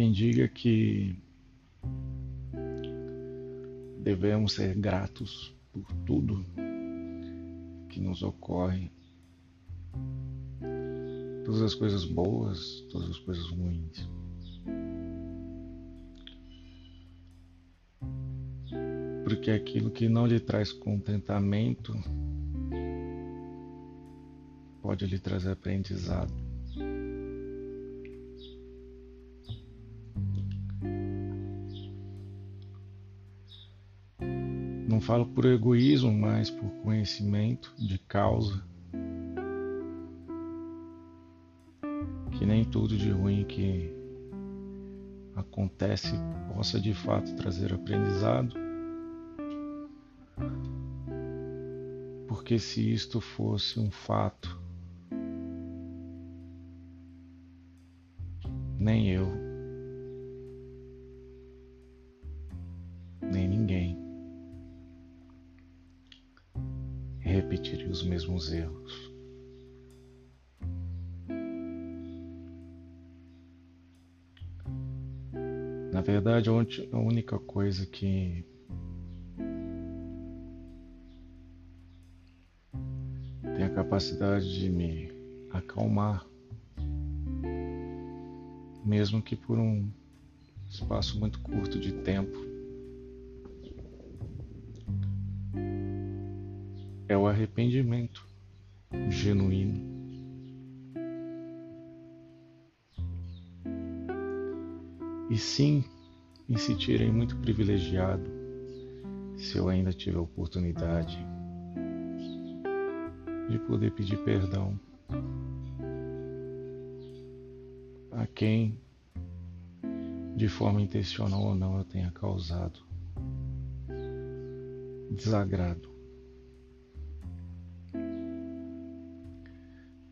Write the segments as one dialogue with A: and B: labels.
A: quem diga que devemos ser gratos por tudo que nos ocorre, todas as coisas boas, todas as coisas ruins. Porque aquilo que não lhe traz contentamento pode lhe trazer aprendizado. Não falo por egoísmo, mas por conhecimento de causa. Que nem tudo de ruim que acontece possa de fato trazer aprendizado. Porque se isto fosse um fato, repetiria os mesmos erros. Na verdade, a única coisa que tem a capacidade de me acalmar, mesmo que por um espaço muito curto de tempo, arrependimento genuíno. E sim, me sentirei muito privilegiado se eu ainda tiver a oportunidade de poder pedir perdão a quem, de forma intencional ou não, eu tenha causado desagrado.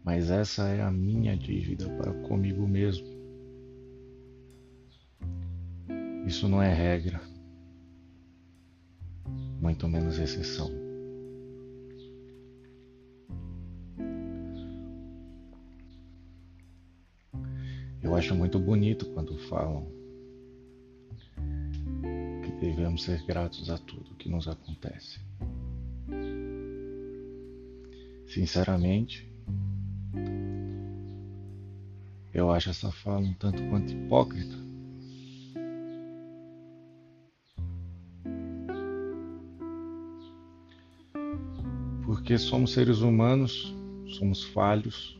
A: Mas essa é a minha dívida para comigo mesmo. Isso não é regra, muito menos exceção. Eu acho muito bonito quando falam que devemos ser gratos a tudo que nos acontece. Sinceramente, eu acho essa fala um tanto quanto hipócrita. Porque somos seres humanos, somos falhos,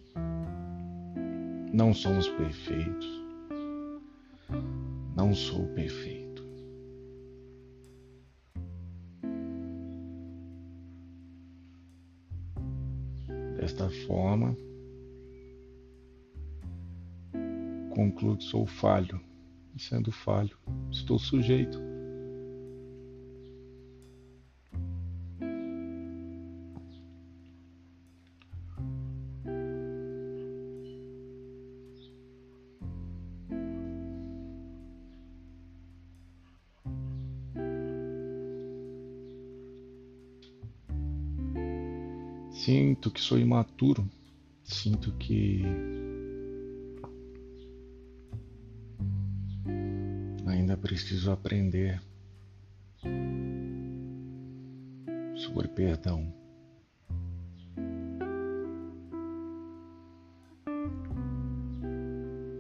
A: não somos perfeitos. Não sou perfeito. Desta forma, concluo que sou falho, e sendo falho, estou sujeito. Sinto que sou imaturo, sinto que preciso aprender sobre perdão.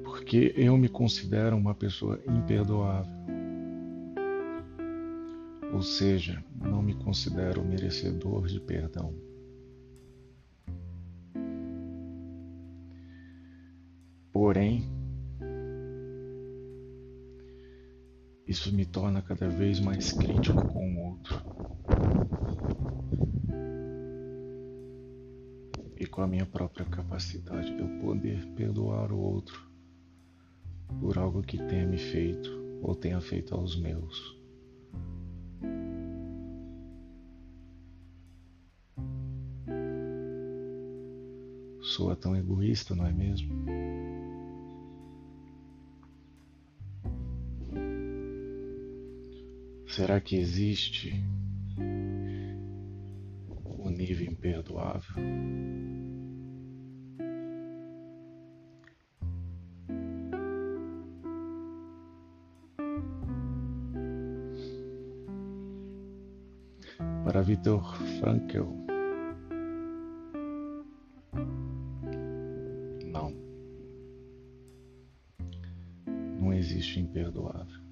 A: Porque eu me considero uma pessoa imperdoável. Ou seja, não me considero merecedor de perdão. Porém, Isso me torna cada vez mais crítico com o outro. E com a minha própria capacidade de eu poder perdoar o outro por algo que tenha me feito ou tenha feito aos meus. Soa tão egoísta, não é mesmo? Será que existe o um nível imperdoável? Para Vitor Frankel. Não. Não existe imperdoável.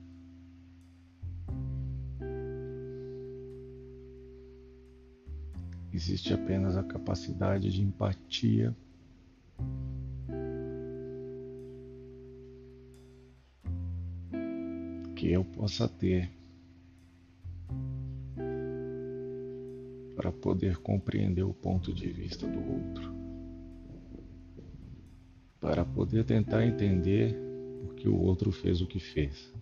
A: Existe apenas a capacidade de empatia que eu possa ter para poder compreender o ponto de vista do outro, para poder tentar entender por que o outro fez o que fez.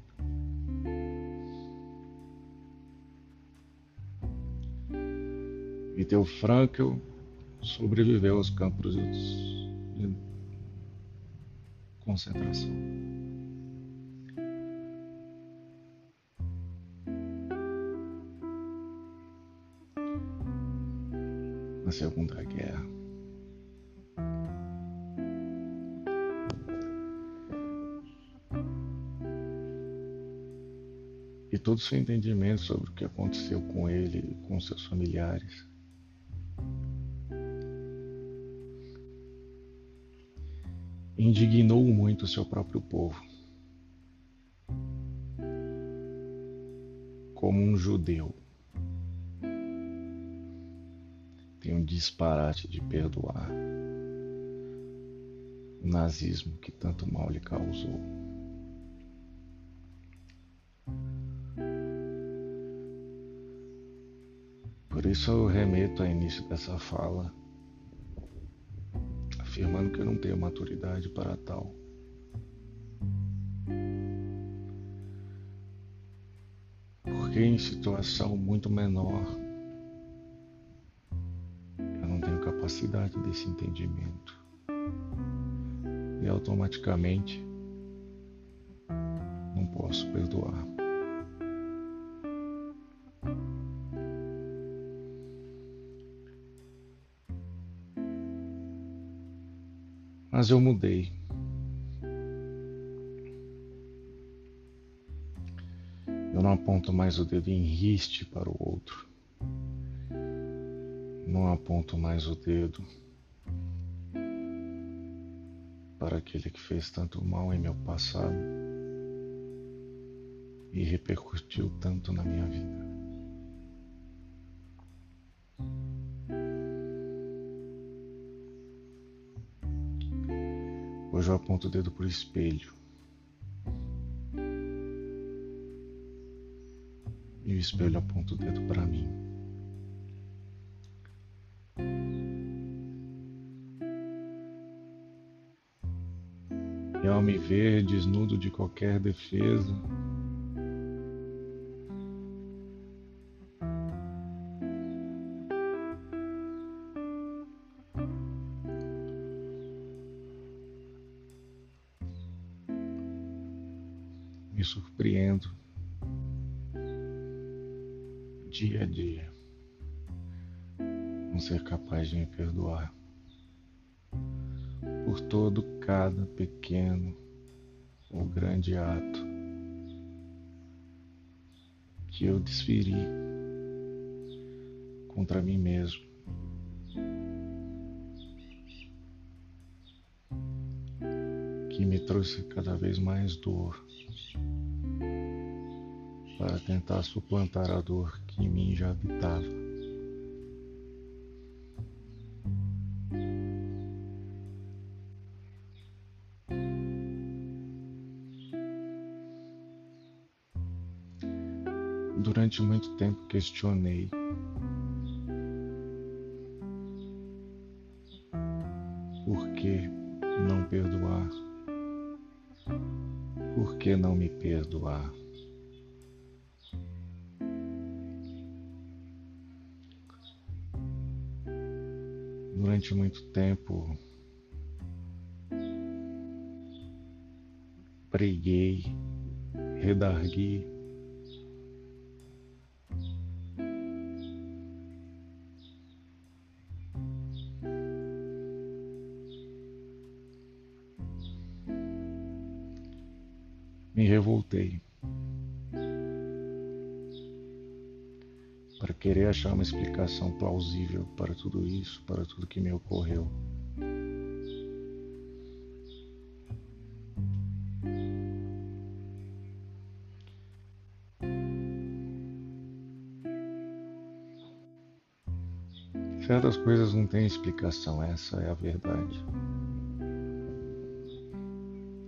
A: Viktor Frankl sobreviveu aos campos de concentração. Na Segunda Guerra. E todo o seu entendimento sobre o que aconteceu com ele e com seus familiares indignou muito o seu próprio povo. Como um judeu, tem um disparate de perdoar o nazismo que tanto mal lhe causou. Por isso eu remeto ao início dessa fala afirmando que eu não tenho maturidade para tal. Porque em situação muito menor eu não tenho capacidade desse entendimento. E automaticamente não posso perdoar. Mas eu mudei. Eu não aponto mais o dedo em riste para o outro. Não aponto mais o dedo para aquele que fez tanto mal em meu passado e repercutiu tanto na minha vida. Hoje eu aponto o dedo para o espelho. E o espelho aponta o dedo para mim. E ao me ver desnudo de qualquer defesa, cada pequeno ou grande ato que eu desferi contra mim mesmo. Que me trouxe cada vez mais dor para tentar suplantar a dor que em mim já habitava. Durante muito tempo questionei por que não perdoar, por que não me perdoar. durante muito tempo preguei, redargui. Para querer achar uma explicação plausível para tudo isso, para tudo que me ocorreu. Certas coisas não têm explicação, essa é a verdade.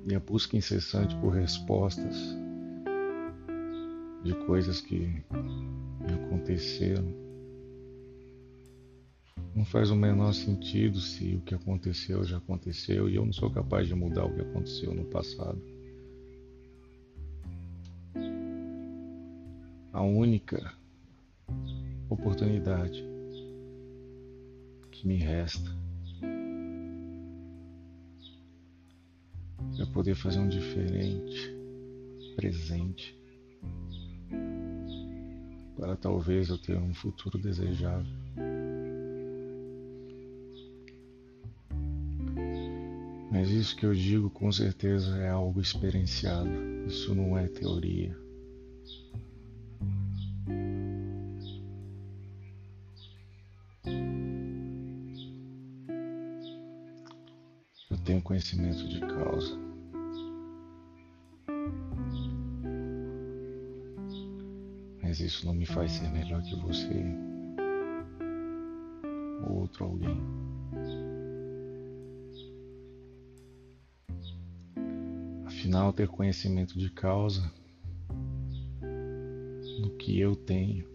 A: E a busca incessante por respostas de coisas que aconteceram não faz o menor sentido se o que aconteceu já aconteceu e eu não sou capaz de mudar o que aconteceu no passado. A única oportunidade que me resta é poder fazer um diferente, presente, para talvez eu ter um futuro desejável. Mas isso que eu digo com certeza é algo experienciado, isso não é teoria. tenho conhecimento de causa. Mas isso não me faz ser melhor que você ou outro alguém. Afinal, ter conhecimento de causa do que eu tenho,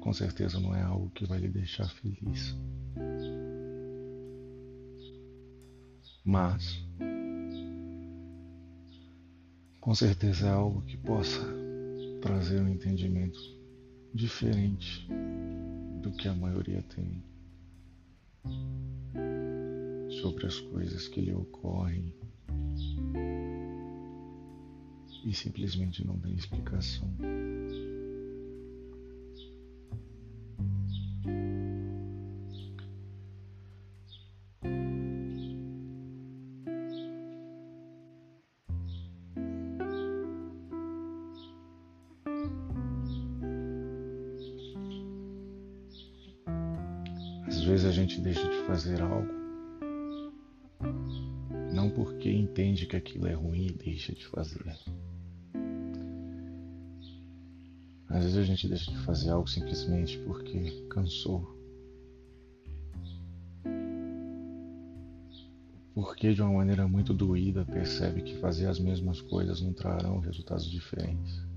A: com certeza não é algo que vai lhe deixar feliz. mas com certeza é algo que possa trazer um entendimento diferente do que a maioria tem sobre as coisas que lhe ocorrem e simplesmente não tem explicação. Às vezes a gente deixa de fazer algo não porque entende que aquilo é ruim e deixa de fazer. Às vezes a gente deixa de fazer algo simplesmente porque cansou. Porque de uma maneira muito doída percebe que fazer as mesmas coisas não trarão resultados diferentes.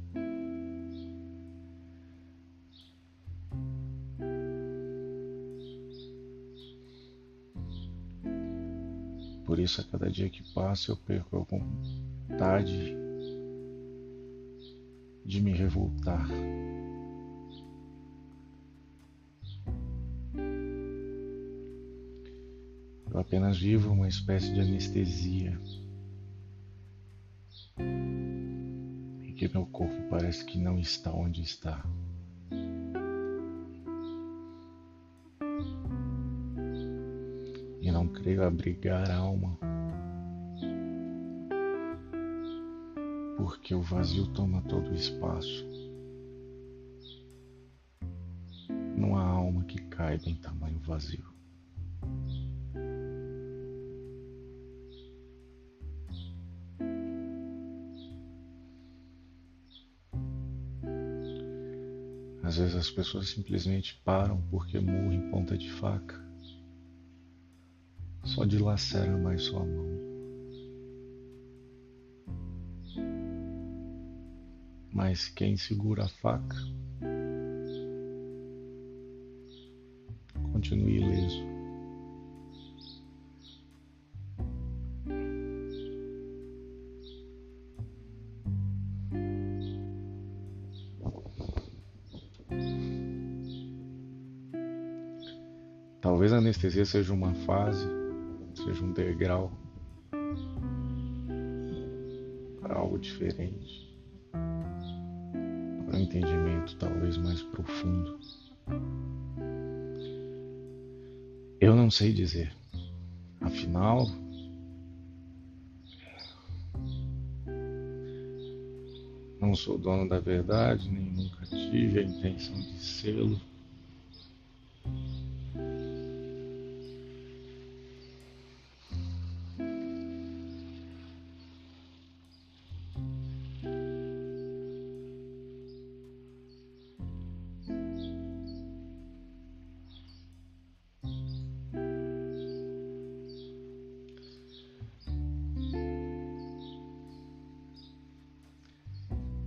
A: Por isso, a cada dia que passa, eu perco a vontade de me revoltar. Eu apenas vivo uma espécie de anestesia. E que meu corpo parece que não está onde está. Não creio abrigar a alma, porque o vazio toma todo o espaço. Não há alma que caiba em tamanho vazio. Às vezes as pessoas simplesmente param porque morrem ponta de faca só dilacera mais sua mão. Mas quem segura a faca continue ileso. Talvez a anestesia seja uma fase seja um degrau para algo diferente, para um entendimento talvez mais profundo. Eu não sei dizer. Afinal, não sou dono da verdade, nem nunca tive a intenção de sê-lo.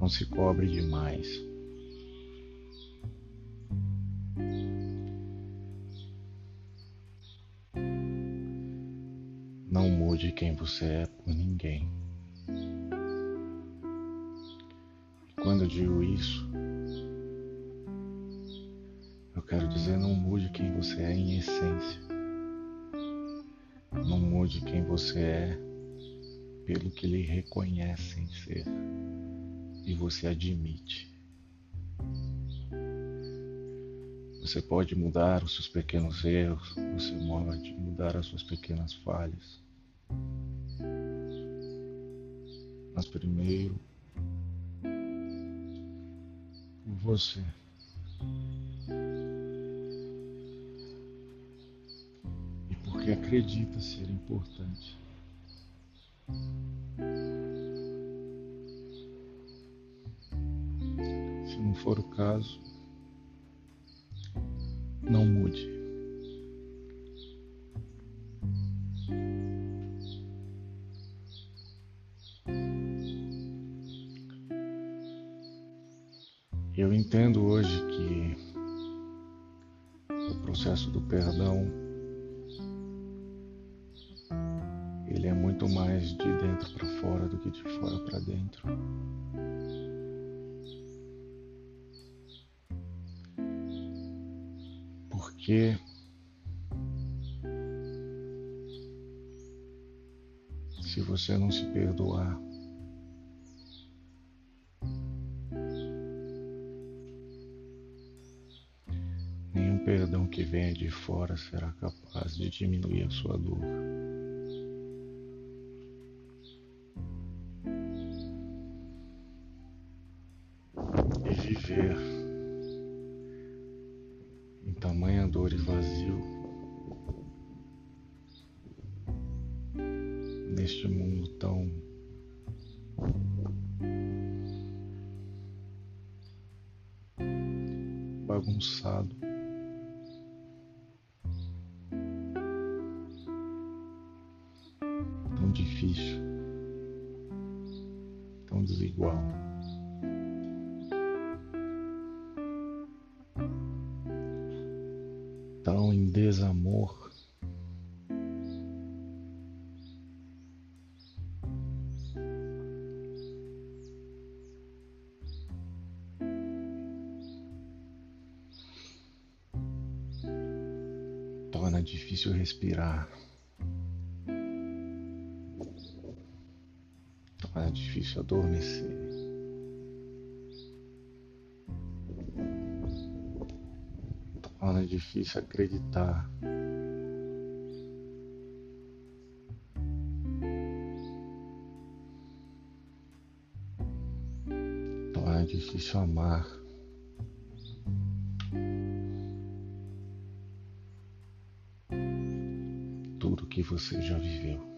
A: Não se cobre demais. Não mude quem você é por ninguém. Quando eu digo isso, eu quero dizer não mude quem você é em essência. Não mude quem você é pelo que lhe reconhecem ser e você admite. Você pode mudar os seus pequenos erros, você pode mudar as suas pequenas falhas. Mas primeiro, você. E porque acredita ser importante. For o caso, não mude. Eu entendo hoje que o processo do perdão ele é muito mais de dentro para fora do que de fora para dentro. Porque se você não se perdoar, nenhum perdão que venha de fora será capaz de diminuir a sua dor. Respirar. Torna difícil adormecer. torna difícil acreditar. Torna difícil amar. Você já viveu.